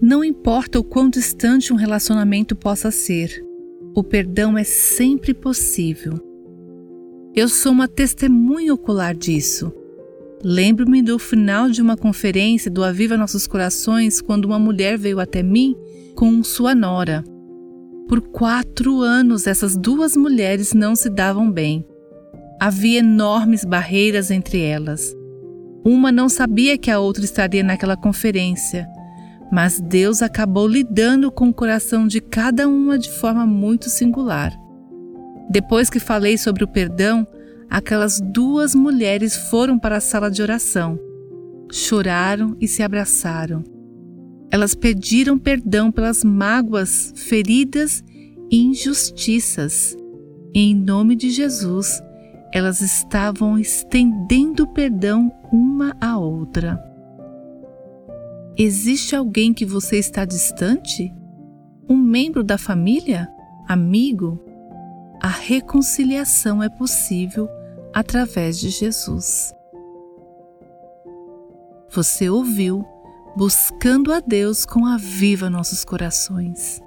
Não importa o quão distante um relacionamento possa ser, o perdão é sempre possível. Eu sou uma testemunha ocular disso. Lembro-me do final de uma conferência do Aviva Nossos Corações quando uma mulher veio até mim com sua nora. Por quatro anos, essas duas mulheres não se davam bem. Havia enormes barreiras entre elas. Uma não sabia que a outra estaria naquela conferência, mas Deus acabou lidando com o coração de cada uma de forma muito singular. Depois que falei sobre o perdão, aquelas duas mulheres foram para a sala de oração. Choraram e se abraçaram. Elas pediram perdão pelas mágoas, feridas e injustiças. E em nome de Jesus, elas estavam estendendo perdão uma à outra. Existe alguém que você está distante? Um membro da família? Amigo? A reconciliação é possível através de Jesus. Você ouviu Buscando a Deus com a Viva Nossos Corações.